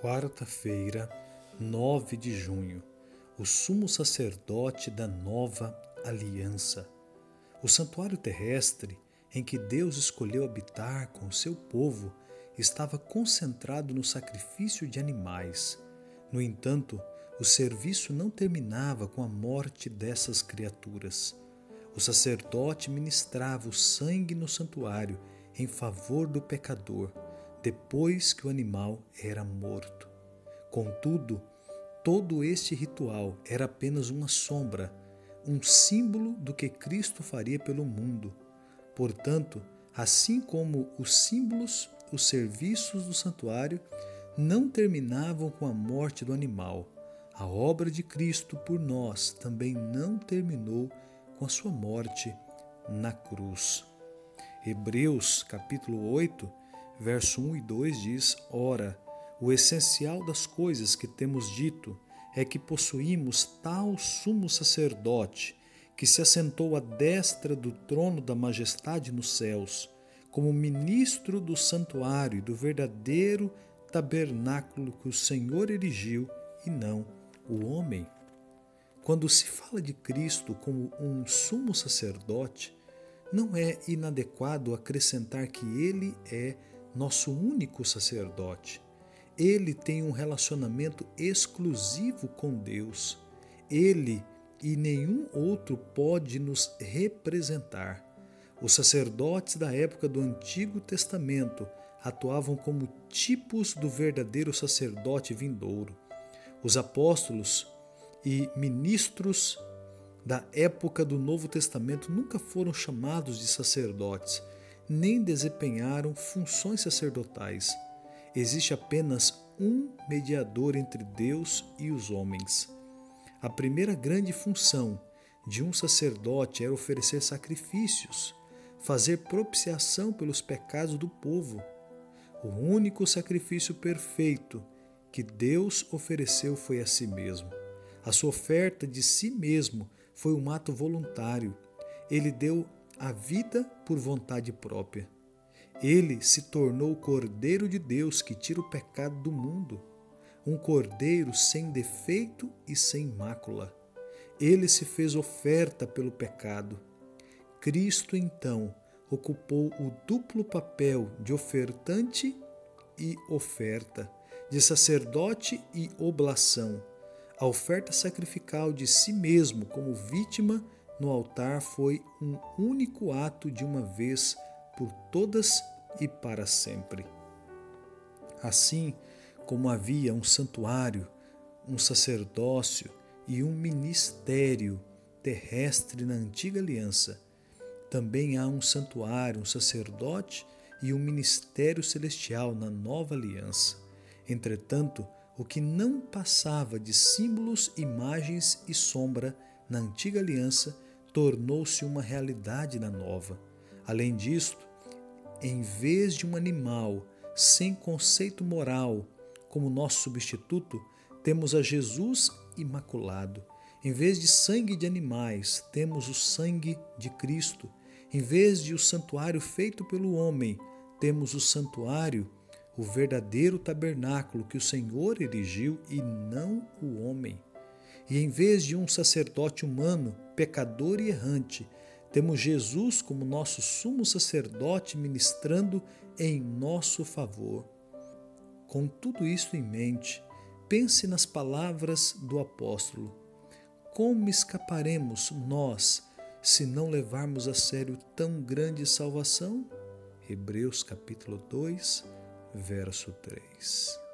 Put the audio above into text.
Quarta-feira, 9 de junho, o sumo sacerdote da nova aliança. O santuário terrestre em que Deus escolheu habitar com o seu povo estava concentrado no sacrifício de animais. No entanto, o serviço não terminava com a morte dessas criaturas. O sacerdote ministrava o sangue no santuário em favor do pecador depois que o animal era morto. Contudo, todo este ritual era apenas uma sombra, um símbolo do que Cristo faria pelo mundo. Portanto, assim como os símbolos, os serviços do santuário não terminavam com a morte do animal, a obra de Cristo por nós também não terminou com a sua morte na cruz. Hebreus capítulo 8 verso 1 e 2 diz: Ora, o essencial das coisas que temos dito é que possuímos tal sumo sacerdote que se assentou à destra do trono da majestade nos céus, como ministro do santuário e do verdadeiro tabernáculo que o Senhor erigiu e não o homem. Quando se fala de Cristo como um sumo sacerdote, não é inadequado acrescentar que ele é nosso único sacerdote. Ele tem um relacionamento exclusivo com Deus. Ele e nenhum outro pode nos representar. Os sacerdotes da época do Antigo Testamento atuavam como tipos do verdadeiro sacerdote vindouro. Os apóstolos e ministros da época do Novo Testamento nunca foram chamados de sacerdotes, nem desempenharam funções sacerdotais. Existe apenas um mediador entre Deus e os homens. A primeira grande função de um sacerdote era oferecer sacrifícios, fazer propiciação pelos pecados do povo. O único sacrifício perfeito que Deus ofereceu foi a si mesmo. A sua oferta de si mesmo foi um ato voluntário. Ele deu a vida por vontade própria. Ele se tornou o Cordeiro de Deus que tira o pecado do mundo, um Cordeiro sem defeito e sem mácula. Ele se fez oferta pelo pecado. Cristo, então, ocupou o duplo papel de ofertante e oferta, de sacerdote e oblação. A oferta sacrificial de si mesmo como vítima no altar foi um único ato de uma vez por todas e para sempre. Assim como havia um santuário, um sacerdócio e um ministério terrestre na antiga aliança, também há um santuário, um sacerdote e um ministério celestial na nova aliança. Entretanto, o que não passava de símbolos, imagens e sombra na antiga aliança tornou-se uma realidade na nova. Além disto, em vez de um animal sem conceito moral como nosso substituto, temos a Jesus imaculado. Em vez de sangue de animais, temos o sangue de Cristo. Em vez de o santuário feito pelo homem, temos o santuário, o verdadeiro tabernáculo que o Senhor erigiu e não o homem. E em vez de um sacerdote humano, pecador e errante, temos Jesus como nosso sumo sacerdote ministrando em nosso favor. Com tudo isso em mente, pense nas palavras do apóstolo. Como escaparemos nós se não levarmos a sério tão grande salvação? Hebreus capítulo 2, verso 3.